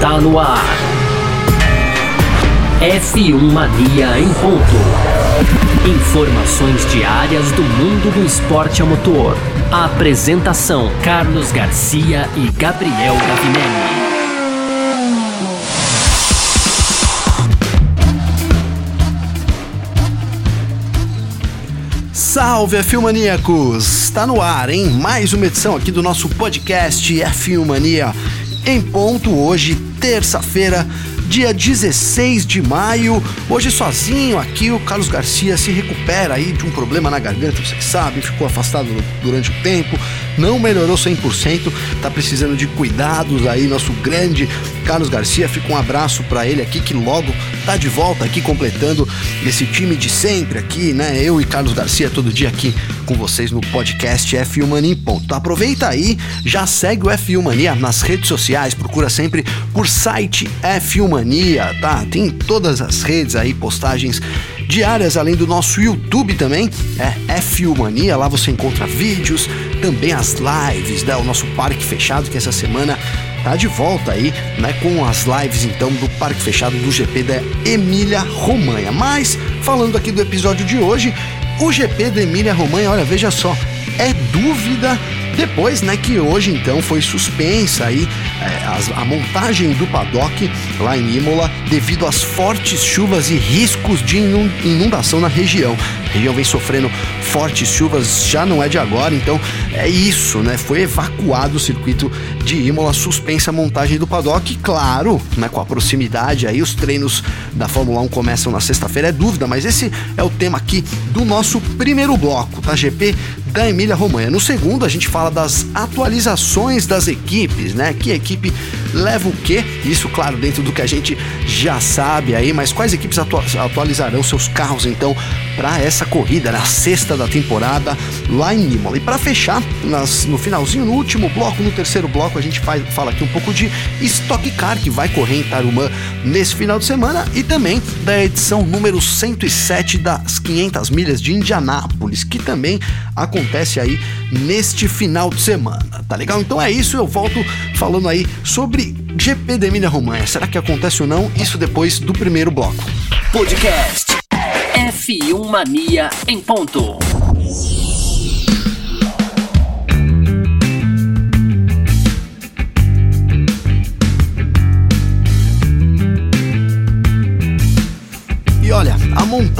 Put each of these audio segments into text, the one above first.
está no ar. F1 Mania em ponto. Informações diárias do mundo do esporte a motor. Apresentação: Carlos Garcia e Gabriel Gavinelli. Salve F1 Maníacos! Está no ar, hein? Mais uma edição aqui do nosso podcast F1 Mania em ponto hoje, terça-feira, dia 16 de maio. Hoje sozinho aqui o Carlos Garcia se recupera aí de um problema na garganta, você sabe, ficou afastado durante o tempo, não melhorou 100%, tá precisando de cuidados aí, nosso grande Carlos Garcia. Fica um abraço para ele aqui que logo tá de volta aqui completando esse time de sempre aqui, né? Eu e Carlos Garcia todo dia aqui com vocês no podcast F1 Mania em ponto. Aproveita aí, já segue o F1 Mania nas redes sociais, procura sempre por site F1 Mania, tá? Tem todas as redes aí, postagens diárias, além do nosso YouTube também, é F1 Mania, lá você encontra vídeos, também as lives, né? O nosso parque fechado que essa semana tá de volta aí, né, com as lives então do Parque Fechado do GP da Emília Romanha. Mas falando aqui do episódio de hoje, o GP da Emília Romanha, olha, veja só, é dúvida depois, né, que hoje então foi suspensa aí é, as, a montagem do paddock lá em Imola devido às fortes chuvas e riscos de inundação na região. A região vem sofrendo fortes chuvas, já não é de agora, então é isso, né? Foi evacuado o circuito de Imola, suspensa a montagem do paddock, claro, né, com a proximidade aí, os treinos da Fórmula 1 começam na sexta-feira, é dúvida, mas esse é o tema aqui do nosso primeiro bloco, tá? GP da Emília Romanha. No segundo, a gente fala das atualizações das equipes, né? Que equipe leva o quê? Isso, claro, dentro do que a gente já sabe aí, mas quais equipes atualizarão seus carros então para essa corrida, na sexta da temporada lá em Imola. E para fechar, nas, no finalzinho, no último bloco, no terceiro bloco, a gente faz, fala aqui um pouco de Stock Car que vai correr em Tarumã nesse final de semana e também da edição número 107 das 500 milhas de Indianápolis, que também acontece aí neste final de semana. Tá legal? Então é isso, eu volto falando aí sobre GP da Emília Romanha. Será que acontece ou não? Isso depois do primeiro bloco. Podcast F1 Mania em ponto.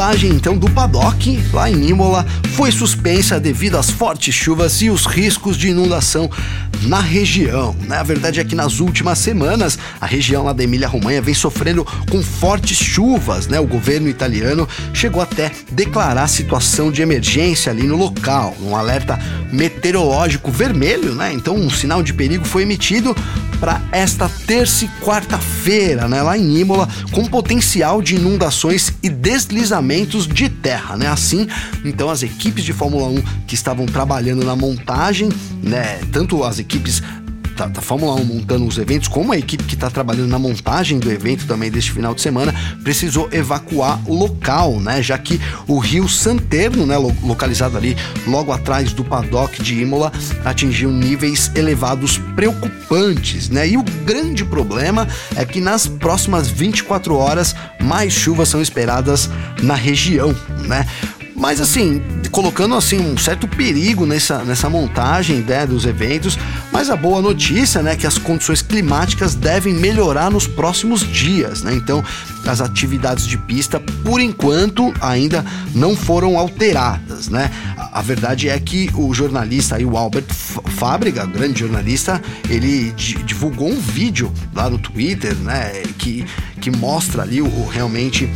Montagem então do paddock lá em Imola foi suspensa devido às fortes chuvas e os riscos de inundação na região. Né? A verdade é que nas últimas semanas a região lá da Emília-Romanha vem sofrendo com fortes chuvas. Né? O governo italiano chegou até declarar situação de emergência ali no local, um alerta meteorológico vermelho, né? Então um sinal de perigo foi emitido para esta terça e quarta-feira, né, lá em Imola, com potencial de inundações e deslizamentos de terra, né? Assim, então as equipes de Fórmula 1 que estavam trabalhando na montagem, né, tanto as equipes da, da Fórmula 1 montando os eventos, como a equipe que está trabalhando na montagem do evento também deste final de semana, precisou evacuar o local, né? Já que o rio Santerno, né, localizado ali logo atrás do paddock de Imola, atingiu níveis elevados preocupantes, né? E o grande problema é que nas próximas 24 horas mais chuvas são esperadas na região, né? Mas assim, colocando assim um certo perigo nessa, nessa montagem né, dos eventos, mas a boa notícia né, é que as condições climáticas devem melhorar nos próximos dias. Né? Então, as atividades de pista, por enquanto, ainda não foram alteradas. Né? A, a verdade é que o jornalista aí, o Albert Fábrica, grande jornalista, ele divulgou um vídeo lá no Twitter né, que, que mostra ali o realmente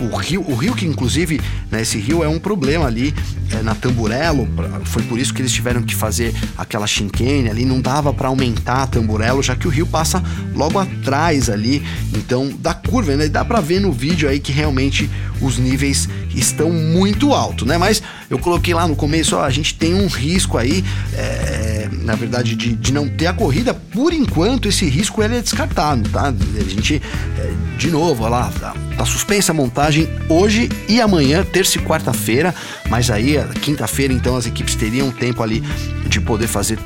o rio, o rio que inclusive, né, esse rio é um problema ali é, na Tamburello, foi por isso que eles tiveram que fazer aquela chinquene ali, não dava para aumentar a Tamburello, já que o rio passa logo atrás ali, então da curva, né, dá para ver no vídeo aí que realmente os níveis estão muito altos, né, mas eu coloquei lá no começo, ó, a gente tem um risco aí, é, na verdade, de, de não ter a corrida, por enquanto esse risco ele é descartado, tá, a gente, é, de novo, olha lá, tá, tá suspensa a montagem hoje e amanhã, terça e quarta-feira, mas aí quinta-feira então as equipes teriam tempo ali de poder fazer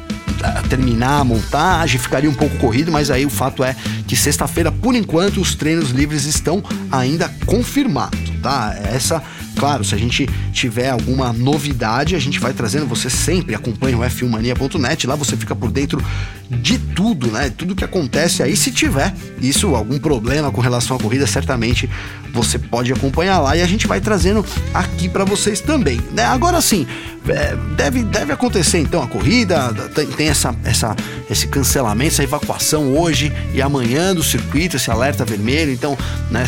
terminar a montagem, ficaria um pouco corrido, mas aí o fato é que sexta-feira, por enquanto, os treinos livres estão ainda confirmados, tá? Essa Claro, se a gente tiver alguma novidade, a gente vai trazendo. Você sempre acompanha o f1mania.net, lá você fica por dentro de tudo, né? Tudo que acontece aí. Se tiver isso, algum problema com relação à corrida, certamente você pode acompanhar lá e a gente vai trazendo aqui para vocês também, né? Agora sim, é, deve, deve acontecer então a corrida, tem, tem, essa, essa, esse cancelamento, essa evacuação hoje e amanhã do circuito, esse alerta vermelho. Então, né,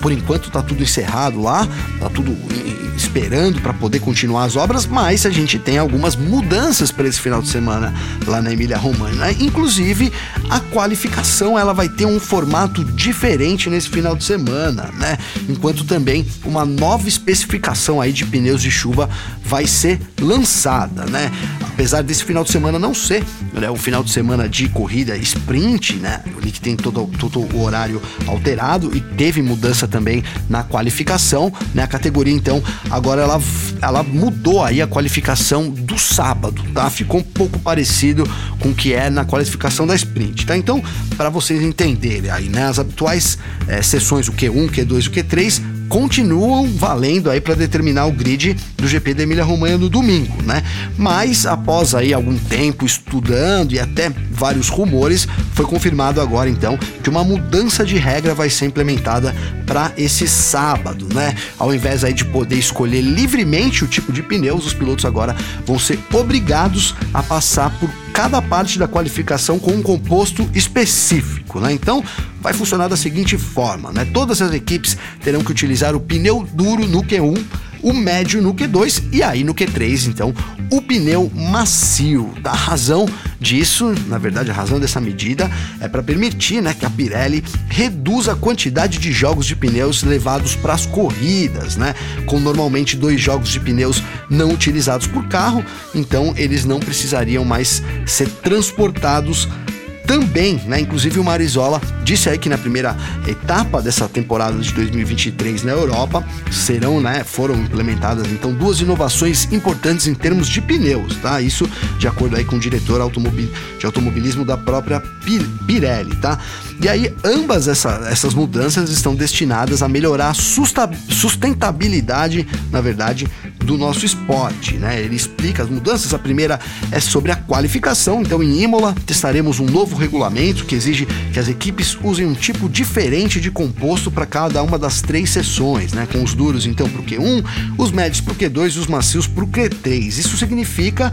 por enquanto tá tudo encerrado lá, tá tudo We. Esperando para poder continuar as obras, mas a gente tem algumas mudanças para esse final de semana lá na Emília Romana. Inclusive, a qualificação ela vai ter um formato diferente nesse final de semana, né? Enquanto também uma nova especificação aí de pneus de chuva vai ser lançada, né? Apesar desse final de semana não ser né, o final de semana de corrida sprint, né? Que tem todo, todo o horário alterado e teve mudança também na qualificação, né? A categoria então agora ela, ela mudou aí a qualificação do sábado, tá? Ficou um pouco parecido com o que é na qualificação da sprint, tá? Então, para vocês entenderem aí, né? As habituais é, sessões, o Q1, Q2 e o Q3 continuam valendo aí para determinar o grid do GP da Emília Romanha no domingo, né? Mas após aí algum tempo estudando e até vários rumores, foi confirmado agora então que uma mudança de regra vai ser implementada para esse sábado, né? Ao invés aí de poder escolher livremente o tipo de pneus, os pilotos agora vão ser obrigados a passar por cada parte da qualificação com um composto específico, né? Então, vai funcionar da seguinte forma, né? Todas as equipes terão que utilizar o pneu duro no Q1 o médio no Q2 e aí no Q3, então, o pneu macio. A razão disso, na verdade, a razão dessa medida é para permitir né, que a Pirelli reduza a quantidade de jogos de pneus levados para as corridas, né? Com normalmente dois jogos de pneus não utilizados por carro, então eles não precisariam mais ser transportados também, né? Inclusive o Marizola disse aí que na primeira etapa dessa temporada de 2023 na Europa serão, né, foram implementadas então duas inovações importantes em termos de pneus, tá? Isso de acordo aí com o diretor de automobilismo da própria Pirelli, tá? E aí ambas essa, essas mudanças estão destinadas a melhorar a sustentabilidade, na verdade, do nosso esporte, né? Ele explica as mudanças. A primeira é sobre a qualificação. Então, em Imola, testaremos um novo regulamento que exige que as equipes usem um tipo diferente de composto para cada uma das três sessões, né? Com os duros, então, para o Q1, os médios para o Q2 e os macios para o Q3. Isso significa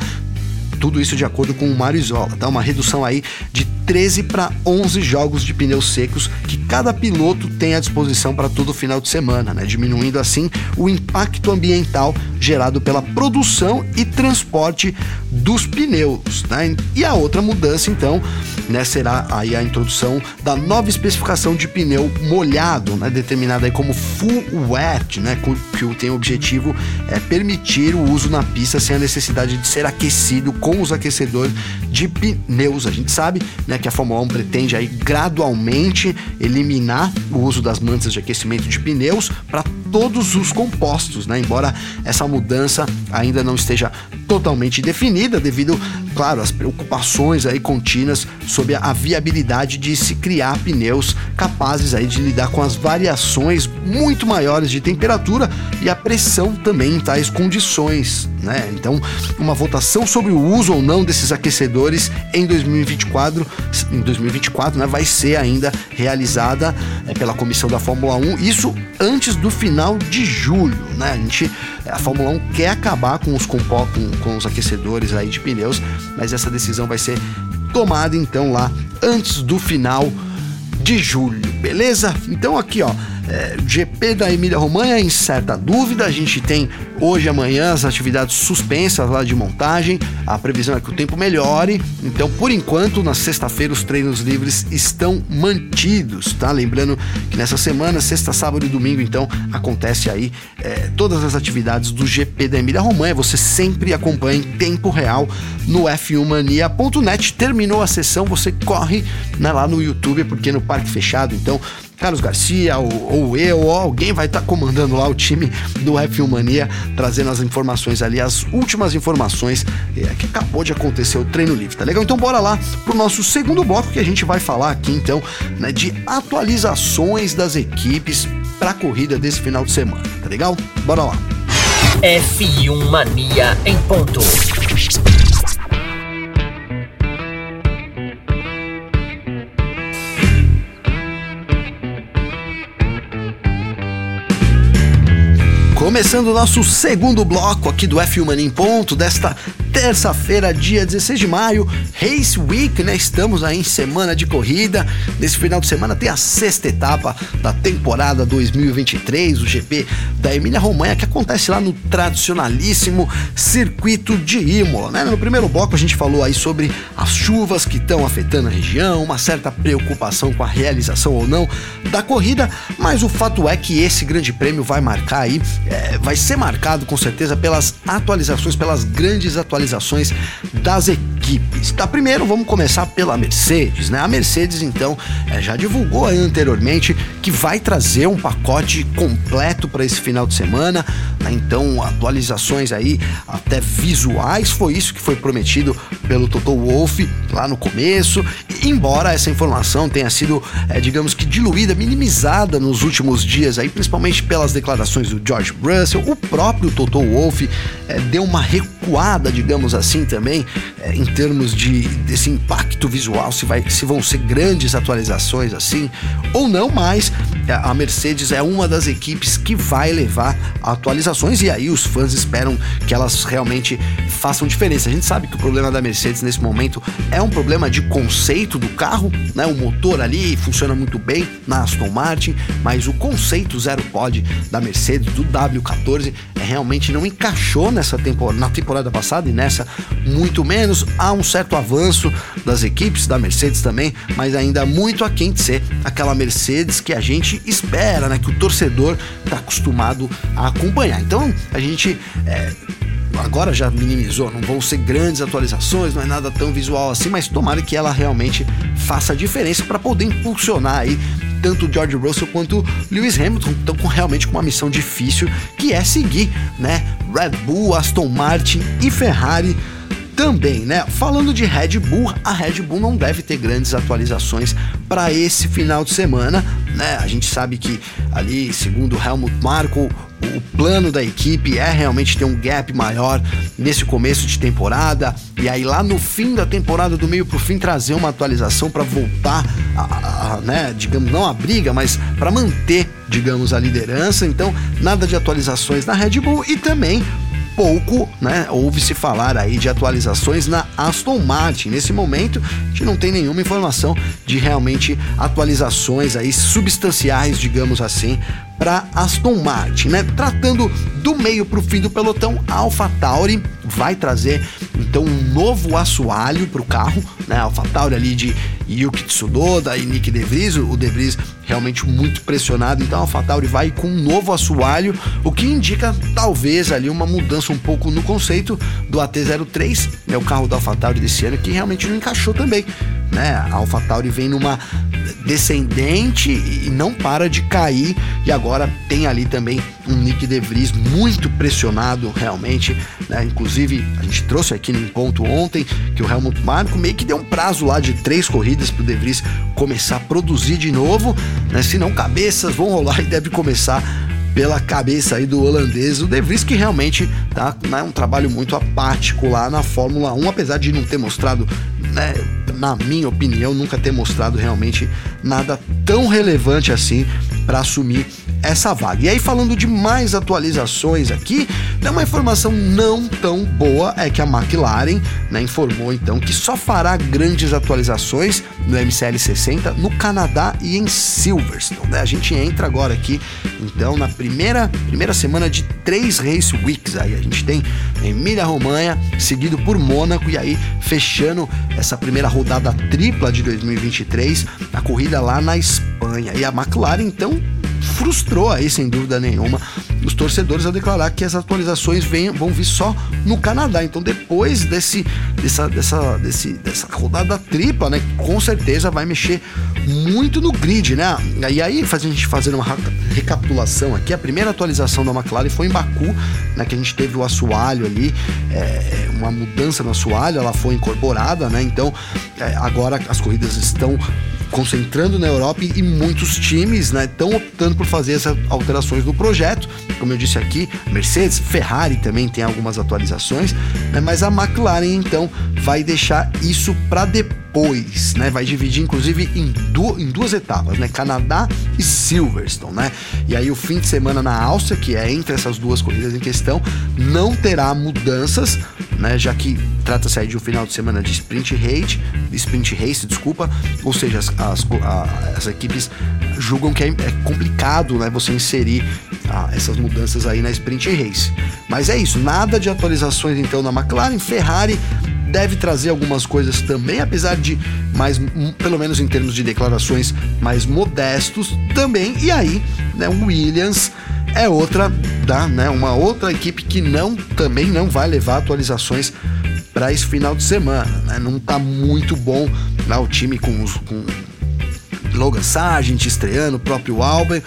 tudo isso de acordo com o Marizola, tá? Uma redução aí de 13 para 11 jogos de pneus secos que cada piloto tem à disposição para todo final de semana, né? diminuindo assim o impacto ambiental gerado pela produção e transporte dos pneus. Né? E a outra mudança, então, né, será aí a introdução da nova especificação de pneu molhado, né, determinada aí como full wet, né, que tem o objetivo é permitir o uso na pista sem a necessidade de ser aquecido com os aquecedores de pneus. A gente sabe né, que a Fórmula 1 pretende aí gradualmente eliminar o uso das mantas de aquecimento de pneus para todos os compostos, né? Embora essa mudança ainda não esteja totalmente definida devido, claro, às preocupações aí contínuas sobre a viabilidade de se criar pneus capazes aí de lidar com as variações muito maiores de temperatura e a pressão também em tais condições, né? Então, uma votação sobre o uso ou não desses aquecedores em 2024, em 2024, né, vai ser ainda realizada é, pela comissão da Fórmula 1, isso antes do final de julho, né? A gente a Fórmula 1 quer acabar com os com, os aquecedores aí de pneus, mas essa decisão vai ser tomada então lá antes do final de julho, beleza? Então aqui ó, é, GP da Emília Romanha em certa dúvida. A gente tem hoje e amanhã as atividades suspensas lá de montagem. A previsão é que o tempo melhore. Então, por enquanto, na sexta-feira, os treinos livres estão mantidos, tá? Lembrando que nessa semana, sexta, sábado e domingo, então, acontece aí é, todas as atividades do GP da Emília Romanha. Você sempre acompanha em tempo real no f1mania.net. Terminou a sessão, você corre né, lá no YouTube, porque no parque fechado, então Carlos Garcia ou, ou eu, ou alguém vai estar tá comandando lá o time do F1 Mania, trazendo as informações ali, as últimas informações é, que acabou de acontecer o treino livre, tá legal? Então bora lá pro nosso segundo bloco que a gente vai falar aqui então né, de atualizações das equipes para a corrida desse final de semana, tá legal? Bora lá. F1 Mania em ponto. Começando o nosso segundo bloco aqui do F1 Mania em ponto desta terça-feira, dia 16 de maio, Race Week, né? Estamos aí em semana de corrida. Nesse final de semana tem a sexta etapa da temporada 2023, o GP da Emília Romanha, que acontece lá no tradicionalíssimo circuito de Imola, né? No primeiro bloco a gente falou aí sobre as chuvas que estão afetando a região, uma certa preocupação com a realização ou não da corrida, mas o fato é que esse grande prêmio vai marcar aí, é, vai ser marcado com certeza pelas atualizações, pelas grandes atualizações atualizações das equipes. Tá, primeiro vamos começar pela Mercedes, né? A Mercedes então é, já divulgou anteriormente que vai trazer um pacote completo para esse final de semana, né? então atualizações aí até visuais, foi isso que foi prometido pelo Toto Wolff lá no começo, embora essa informação tenha sido, é, digamos que diluída, minimizada nos últimos dias aí, principalmente pelas declarações do George Russell, o próprio Toto Wolff é, deu uma recuada, digamos assim também, em termos de desse impacto visual, se, vai, se vão ser grandes atualizações assim ou não, mas é, a Mercedes é uma das equipes que vai levar atualizações e aí os fãs esperam que elas realmente façam diferença. A gente sabe que o problema da Mercedes nesse momento é um problema de conceito do carro, né? O motor ali funciona muito bem na Aston Martin, mas o conceito zero pod da Mercedes do W14 é, realmente não encaixou nessa temporada, na temporada passada e nessa muito menos. Há um certo avanço das equipes, da Mercedes também, mas ainda muito aquém de ser aquela Mercedes que a gente espera, né? Que o torcedor está acostumado a acompanhar. Então a gente. É, agora já minimizou, não vão ser grandes atualizações, não é nada tão visual assim, mas tomara que ela realmente faça a diferença para poder impulsionar aí tanto George Russell quanto Lewis Hamilton estão com, realmente com uma missão difícil que é seguir, né, Red Bull, Aston Martin e Ferrari também, né? Falando de Red Bull, a Red Bull não deve ter grandes atualizações para esse final de semana, né? A gente sabe que ali, segundo Helmut Marko, o plano da equipe é realmente ter um gap maior nesse começo de temporada e aí lá no fim da temporada do meio pro fim trazer uma atualização para voltar a, a, né, digamos não a briga, mas para manter, digamos, a liderança. Então, nada de atualizações na Red Bull e também pouco, né? Ouve-se falar aí de atualizações na Aston Martin. Nesse momento, a gente não tem nenhuma informação de realmente atualizações aí substanciais, digamos assim, para Aston Martin, né? Tratando do meio para o fim do pelotão, a AlphaTauri vai trazer então um novo assoalho para o carro, né? A AlphaTauri ali de Yuki Tsunoda e Nick De Vries, o De Vries realmente muito pressionado, então a AlphaTauri vai com um novo assoalho, o que indica talvez ali uma mudança um pouco no conceito do AT03, né? O carro da AlphaTauri desse ano que realmente não encaixou também, né? A AlphaTauri vem numa descendente e não para de cair e agora tem ali também um Nick De Vries muito pressionado realmente, né? Inclusive a gente trouxe aqui no ponto ontem que o Helmut Marko meio que deu um prazo lá de três corridas para o De Vries começar a produzir de novo, né? Se não cabeças vão rolar e deve começar pela cabeça aí do holandês, o De Vries, que realmente tá né, um trabalho muito apático lá na Fórmula 1, apesar de não ter mostrado, né, na minha opinião, nunca ter mostrado realmente nada tão relevante assim para assumir essa vaga. E aí, falando de mais atualizações aqui, né, uma informação não tão boa é que a McLaren né, informou então que só fará grandes atualizações no MCL 60 no Canadá e em Silverstone. Né? A gente entra agora aqui então na primeira, primeira semana de três Race Weeks. Aí a gente tem Emília Romanha, seguido por Mônaco, e aí fechando essa primeira rodada tripla de 2023, a corrida lá na Espanha. E a McLaren então frustrou aí, sem dúvida nenhuma, os torcedores a declarar que as atualizações vem, vão vir só no Canadá. Então, depois desse, dessa, dessa, desse, dessa rodada tripla, né, com certeza vai mexer muito no grid, né? E aí, faz a gente fazendo uma recapitulação aqui, a primeira atualização da McLaren foi em Baku, né, que a gente teve o assoalho ali, é, uma mudança no assoalho, ela foi incorporada, né? Então, é, agora as corridas estão concentrando na Europa e muitos times estão né, optando por fazer essas alterações no projeto. Como eu disse aqui, Mercedes, Ferrari também tem algumas atualizações, né, mas a McLaren então vai deixar isso para depois, né? Vai dividir inclusive em, du em duas etapas, né? Canadá e Silverstone, né? E aí o fim de semana na Áustria, que é entre essas duas corridas em questão, não terá mudanças, né? Já que trata-se de um final de semana de sprint race, sprint race, desculpa, ou seja, as, as, as equipes julgam que é, é, complicado, né? Você inserir ah, essas mudanças aí na sprint race. Mas é isso, nada de atualizações então na McLaren, Ferrari deve trazer algumas coisas também, apesar de mais, pelo menos em termos de declarações, mais modestos também. E aí, né, o Williams é outra, da, né, uma outra equipe que não também não vai levar atualizações para esse final de semana. Né? Não está muito bom lá o time com os, com Logan Sargent estreando, o próprio Albert.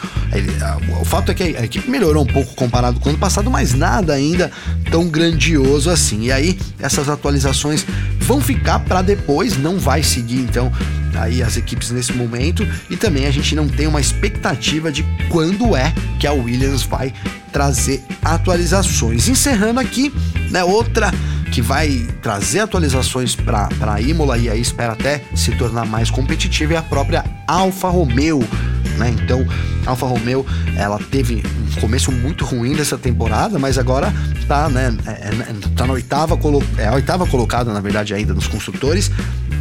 o fato é que a, equipe melhorou um pouco comparado com o ano passado, mas nada ainda tão grandioso assim. E aí, essas atualizações vão ficar para depois, não vai seguir então aí as equipes nesse momento e também a gente não tem uma expectativa de quando é que a Williams vai trazer atualizações. Encerrando aqui, né, outra que vai trazer atualizações para a Imola e aí espera até se tornar mais competitiva é a própria Alfa Romeo. Né? Então, Alfa Romeo, ela teve um começo muito ruim dessa temporada, mas agora tá, né, é, é, tá na oitava, é a oitava colocada, na verdade, ainda nos construtores,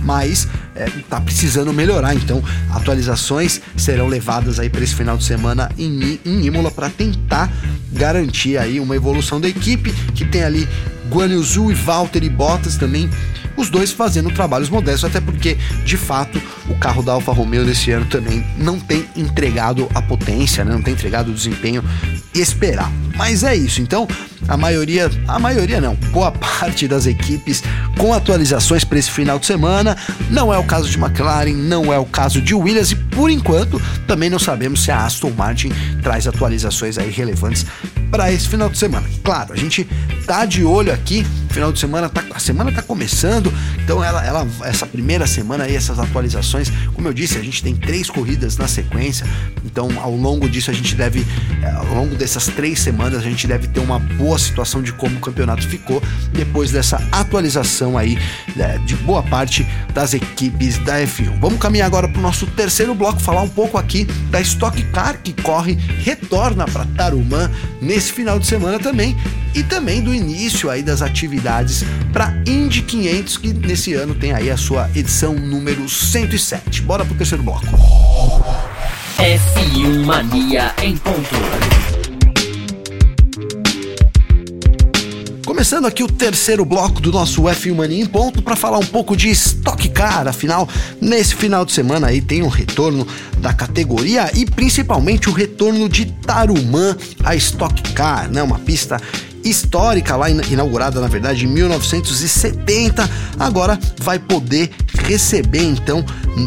mas é, tá precisando melhorar. Então, atualizações serão levadas aí para esse final de semana em, em Imola para tentar garantir aí uma evolução da equipe que tem ali Guan Yu e Valtteri Bottas também os dois fazendo trabalhos modestos, até porque, de fato, o carro da Alfa Romeo desse ano também não tem entregado a potência, né? não tem entregado o desempenho esperado. Mas é isso, então a maioria, a maioria não, boa parte das equipes com atualizações para esse final de semana. Não é o caso de McLaren, não é o caso de Williams e por enquanto também não sabemos se a Aston Martin traz atualizações aí relevantes para esse final de semana. Claro, a gente tá de olho aqui, final de semana tá, a semana tá começando, então ela, ela essa primeira semana aí essas atualizações, como eu disse, a gente tem três corridas na sequência, então ao longo disso a gente deve, eh, ao longo dessas três semanas a gente deve ter uma boa situação de como o campeonato ficou depois dessa atualização aí né, de boa parte das equipes da F1. Vamos caminhar agora para o nosso terceiro bloco, falar um pouco aqui da Stock Car que corre, retorna para Tarumã nesse final de semana também e também do início aí das atividades para Indy 500 que nesse ano tem aí a sua edição número 107. Bora pro terceiro bloco. F1 Mania em ponto. Começando aqui o terceiro bloco do nosso F1 Mania em ponto para falar um pouco de Stock Car. Afinal, nesse final de semana aí tem um retorno da categoria e principalmente o retorno de Tarumã a Stock Car, né? Uma pista histórica lá inaugurada na verdade em 1970, agora vai poder receber então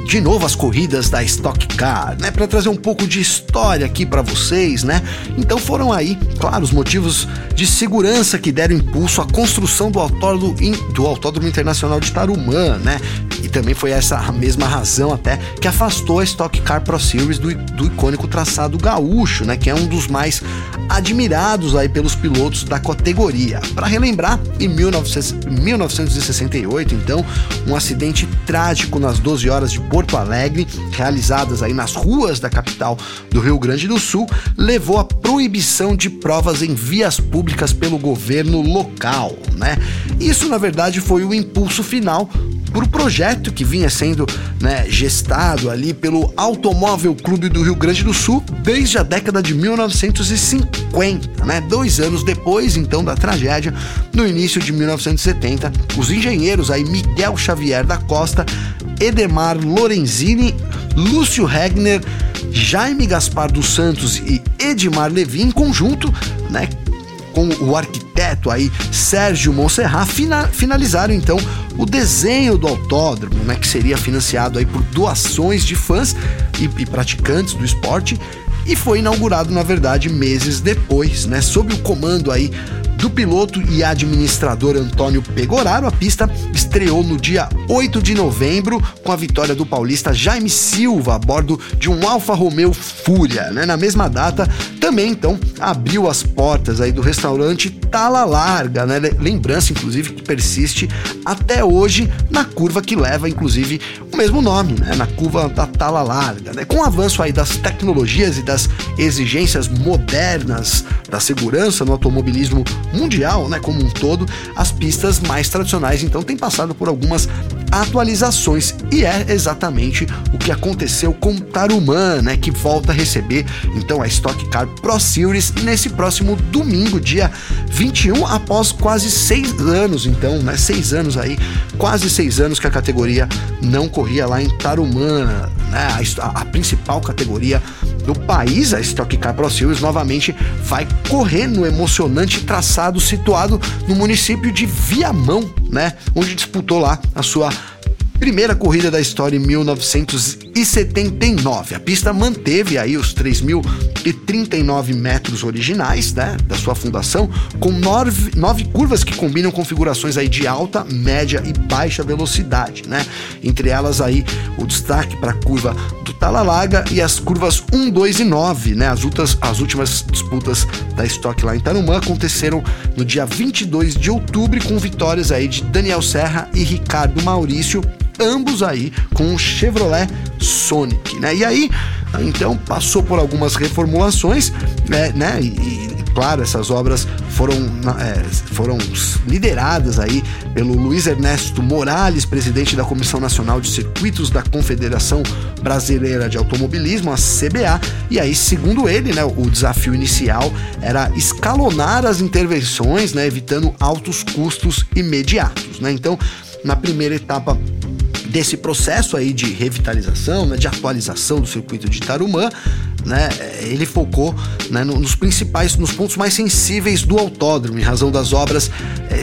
de novo as corridas da Stock Car, né, para trazer um pouco de história aqui para vocês, né? Então foram aí, claro, os motivos de segurança que deram impulso à construção do autódromo, do autódromo internacional de Tarumã, né? E também foi essa a mesma razão até que afastou a Stock Car Pro Series do, do icônico traçado gaúcho, né? Que é um dos mais admirados aí pelos pilotos da categoria. Para relembrar, em 1968, então, um acidente trágico nas 12 horas de Porto Alegre, realizadas aí nas ruas da capital do Rio Grande do Sul, levou à proibição de provas em vias públicas pelo governo local, né? Isso, na verdade, foi o impulso final para o projeto que vinha sendo né, gestado ali pelo Automóvel Clube do Rio Grande do Sul desde a década de 1950, né? Dois anos depois, então, da tragédia, no início de 1970, os engenheiros aí Miguel Xavier da Costa, Edemar Lorenzini, Lúcio Regner Jaime Gaspar dos Santos e Edmar Levi em conjunto, né, com o arquiteto aí Sérgio Monserrat fina, finalizaram então o desenho do autódromo, né, que seria financiado aí por doações de fãs e, e praticantes do esporte e foi inaugurado na verdade meses depois, né, sob o comando aí do piloto e administrador Antônio Pegoraro, a pista estreou no dia 8 de novembro com a vitória do paulista Jaime Silva a bordo de um Alfa Romeo Fúria. Né? Na mesma data, também então abriu as portas aí do restaurante Tala Larga, né? lembrança inclusive que persiste até hoje na curva que leva inclusive o mesmo nome, né? na curva da Tala Larga. Né? Com o avanço aí das tecnologias e das exigências modernas da segurança no automobilismo mundial, né, como um todo, as pistas mais tradicionais então têm passado por algumas atualizações. E é exatamente o que aconteceu com Tarumã, né, que volta a receber então a Stock Car Pro Series nesse próximo domingo, dia 21, após quase seis anos, então, né, seis anos aí, quase seis anos que a categoria não corria lá em Tarumã, né, a, a principal categoria do país, a Stock Car Pro Series novamente vai correr no emocionante traçado situado no município de Viamão, né, onde disputou lá a sua Primeira corrida da história em 1979. A pista manteve aí os 3.039 metros originais, né, da sua fundação, com nove, nove curvas que combinam configurações aí de alta, média e baixa velocidade, né? Entre elas aí o destaque para a curva do Talalaga e as curvas 1, 2 e 9, né? As, ultas, as últimas disputas da Stock lá em Tarumã aconteceram no dia 22 de outubro com vitórias aí de Daniel Serra e Ricardo Maurício ambos aí com o Chevrolet Sonic, né? E aí, então passou por algumas reformulações, né? né? E, e claro, essas obras foram, é, foram lideradas aí pelo Luiz Ernesto Morales, presidente da Comissão Nacional de Circuitos da Confederação Brasileira de Automobilismo, a CBA. E aí, segundo ele, né, o desafio inicial era escalonar as intervenções, né, evitando altos custos imediatos, né? Então, na primeira etapa desse processo aí de revitalização, né, de atualização do circuito de Tarumã, né, ele focou né, nos principais, nos pontos mais sensíveis do autódromo, em razão das obras. É,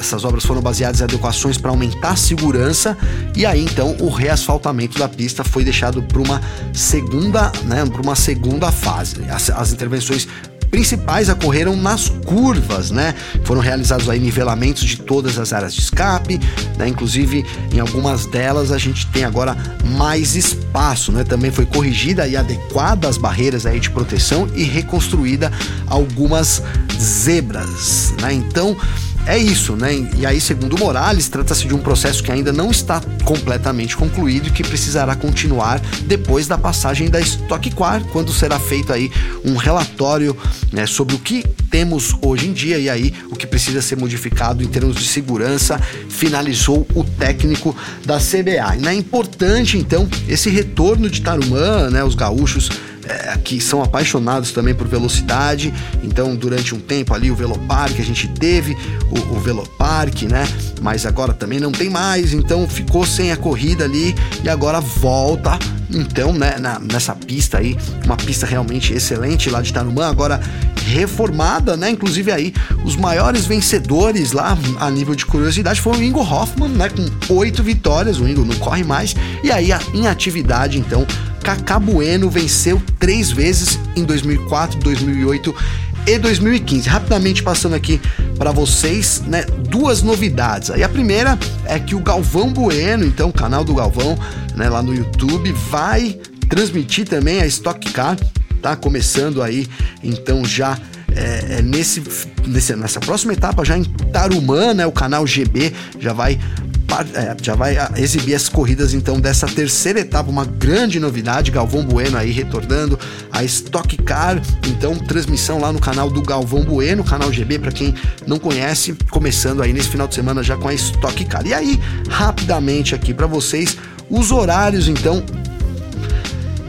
essas obras foram baseadas em adequações para aumentar a segurança e aí então o reasfaltamento da pista foi deixado para uma segunda, né, para uma segunda fase. As, as intervenções principais ocorreram nas curvas, né? Foram realizados aí nivelamentos de todas as áreas de escape, né? Inclusive, em algumas delas a gente tem agora mais espaço, né? Também foi corrigida e adequada as barreiras aí de proteção e reconstruída algumas zebras, né? Então, é isso, né? E aí, segundo Morales, trata-se de um processo que ainda não está completamente concluído e que precisará continuar depois da passagem da Stock Car, quando será feito aí um relatório né, sobre o que temos hoje em dia e aí o que precisa ser modificado em termos de segurança, finalizou o técnico da CBA. E é importante, então, esse retorno de Tarumã, né? Os gaúchos é, que são apaixonados também por velocidade. Então, durante um tempo ali, o Velopark, a gente teve o, o Velopark, né? Mas agora também não tem mais, então ficou sem a corrida ali e agora volta. Então, né, na, nessa pista aí, uma pista realmente excelente lá de Tarumã, agora reformada, né? Inclusive aí, os maiores vencedores lá a nível de curiosidade foi o Ingo Hoffman, né? Com oito vitórias, o Ingo não corre mais. E aí, em atividade, então, Cacá Bueno venceu três vezes em 2004, 2008 e 2015. Rapidamente passando aqui para vocês, né, duas novidades. Aí a primeira é que o Galvão Bueno, então o canal do Galvão, né, lá no YouTube, vai transmitir também a Stock Car, tá começando aí, então já é, é nesse, nesse, nessa próxima etapa, já em Tarumã, né, o canal GB já vai é, já vai ah, exibir as corridas então dessa terceira etapa, uma grande novidade, Galvão Bueno aí retornando a Stock Car, então transmissão lá no canal do Galvão Bueno, canal GB para quem não conhece, começando aí nesse final de semana já com a Stock Car. E aí, rapidamente aqui para vocês os horários então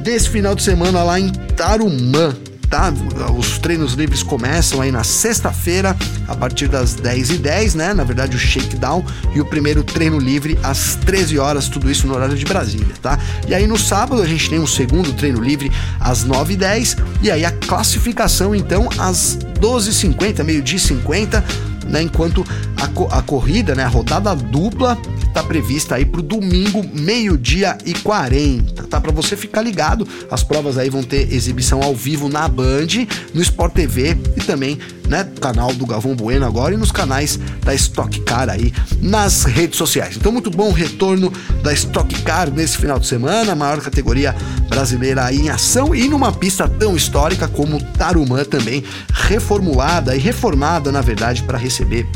desse final de semana lá em Tarumã tá? Os treinos livres começam aí na sexta-feira, a partir das 10h10, né? Na verdade, o shakedown e o primeiro treino livre às 13 horas, tudo isso no horário de Brasília, tá? E aí no sábado a gente tem um segundo treino livre às 9h10 e aí a classificação então às 12h50, meio-dia 50, né? Enquanto a, co a corrida, né? A rodada dupla está prevista aí para o domingo, meio-dia e 40. Tá para você ficar ligado. As provas aí vão ter exibição ao vivo na Band, no Sport TV e também né, canal do Galvão Bueno agora e nos canais da Stock Car aí nas redes sociais. Então muito bom retorno da Stock Car nesse final de semana, a maior categoria brasileira aí em ação e numa pista tão histórica como Tarumã também reformulada e reformada na verdade para receber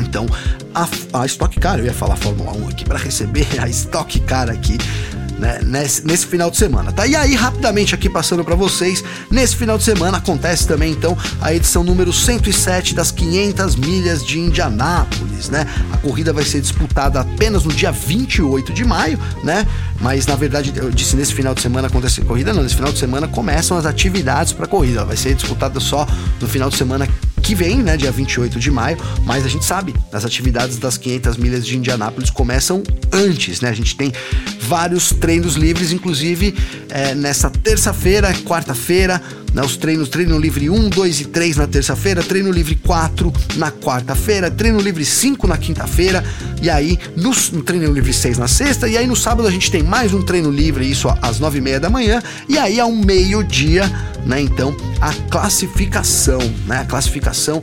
então, a, a Stock Car, eu ia falar Fórmula 1 aqui, para receber a Stock Car aqui né, nesse, nesse, final de semana, tá? E aí, rapidamente aqui passando para vocês, nesse final de semana acontece também então a edição número 107 das 500 milhas de Indianápolis, né? A corrida vai ser disputada apenas no dia 28 de maio, né? Mas na verdade, eu disse nesse final de semana acontece a corrida, não, nesse final de semana começam as atividades para a corrida, vai ser disputada só no final de semana que vem, né, dia 28 de maio, mas a gente sabe, as atividades das 500 milhas de Indianápolis começam antes, né? A gente tem vários treinos livres, inclusive é, nessa terça-feira, quarta-feira, né, os treinos, treino livre 1, 2 e 3 na terça-feira, treino livre 4 na quarta-feira, treino livre 5 na quinta-feira, e aí no, no, treino livre 6 na sexta, e aí no sábado a gente tem mais um treino livre, isso às 9 e meia da manhã, e aí ao meio-dia, né, então, a classificação, né, a classificação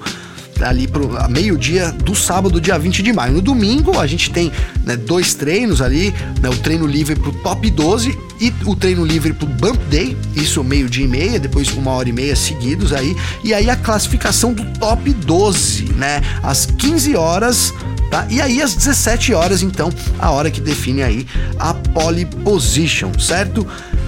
ali pro meio-dia do sábado, dia 20 de maio. No domingo, a gente tem né, dois treinos ali, né, o treino livre pro top 12 e o treino livre pro Bump Day, isso meio-dia e meia, depois uma hora e meia seguidos aí, e aí a classificação do top 12, né, às 15 horas Tá? E aí às 17 horas, então, a hora que define aí a pole position, certo?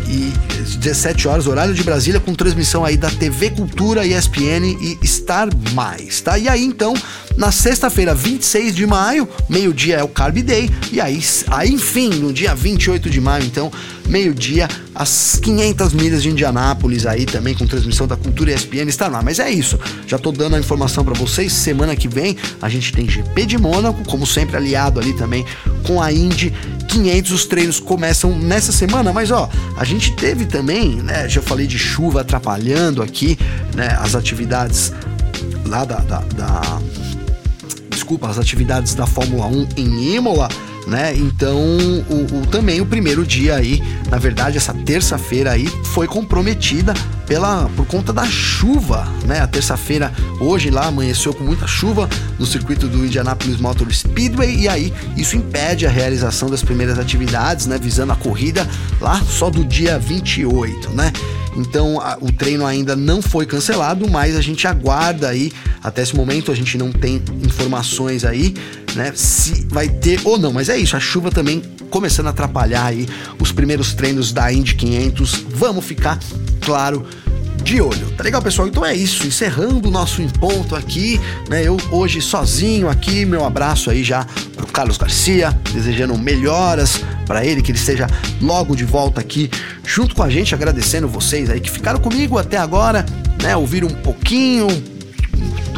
E 17 horas, horário de Brasília, com transmissão aí da TV Cultura, ESPN e Star Mais, tá? E aí então, na sexta-feira, 26 de maio, meio-dia é o Carb Day, e aí, aí enfim, no dia 28 de maio, então, meio-dia, as 500 milhas de Indianápolis aí também com transmissão da Cultura ESPN está lá. Mas é isso, já tô dando a informação para vocês. Semana que vem a gente tem GP de Mônaco, como sempre aliado ali também com a Indy 500. Os treinos começam nessa semana, mas ó, a gente teve também, né? Já falei de chuva atrapalhando aqui, né? As atividades lá da, da, da desculpa, as atividades da Fórmula 1 em Imola né? Então, o, o, também o primeiro dia aí, na verdade, essa terça-feira aí foi comprometida pela por conta da chuva, né? A terça-feira hoje lá amanheceu com muita chuva no circuito do Indianapolis Motor Speedway e aí isso impede a realização das primeiras atividades, né, visando a corrida lá só do dia 28, né? Então a, o treino ainda não foi cancelado, mas a gente aguarda aí. Até esse momento a gente não tem informações aí, né? Se vai ter ou não. Mas é isso, a chuva também começando a atrapalhar aí os primeiros treinos da Indy 500. Vamos ficar, claro, de olho. Tá legal, pessoal? Então é isso, encerrando o nosso ponto aqui, né? Eu hoje sozinho aqui, meu abraço aí já pro Carlos Garcia, desejando melhoras para ele, que ele esteja logo de volta aqui junto com a gente, agradecendo vocês aí que ficaram comigo até agora, né? Ouviram um pouquinho,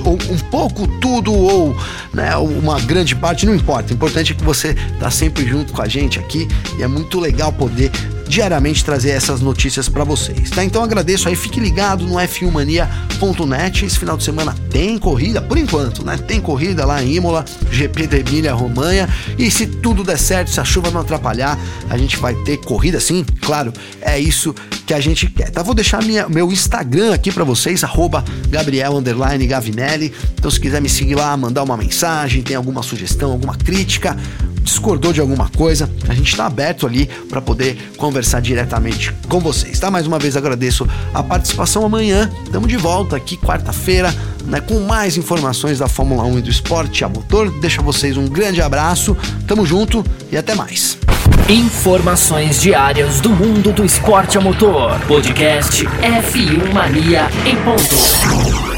ou um pouco tudo ou né, uma grande parte, não importa. O importante é que você tá sempre junto com a gente aqui e é muito legal poder diariamente trazer essas notícias para vocês, tá? Então agradeço aí, fique ligado no f1mania.net. Esse final de semana tem corrida, por enquanto, né? Tem corrida lá em Imola, GP da Emília Romanha. E se tudo der certo, se a chuva não atrapalhar, a gente vai ter corrida sim, claro. É isso que a gente quer. Tá? Vou deixar minha, meu Instagram aqui para vocês, arroba Gabriel Gavinelli. Então, se quiser me seguir lá, mandar uma mensagem, tem alguma sugestão, alguma crítica, discordou de alguma coisa, a gente está aberto ali para poder conversar diretamente com vocês, tá? Mais uma vez agradeço a participação amanhã. Estamos de volta aqui quarta-feira, né, com mais informações da Fórmula 1 e do esporte a motor. Deixa vocês um grande abraço. Tamo junto e até mais. Informações diárias do mundo do esporte a motor. Podcast F1 Mania em ponto.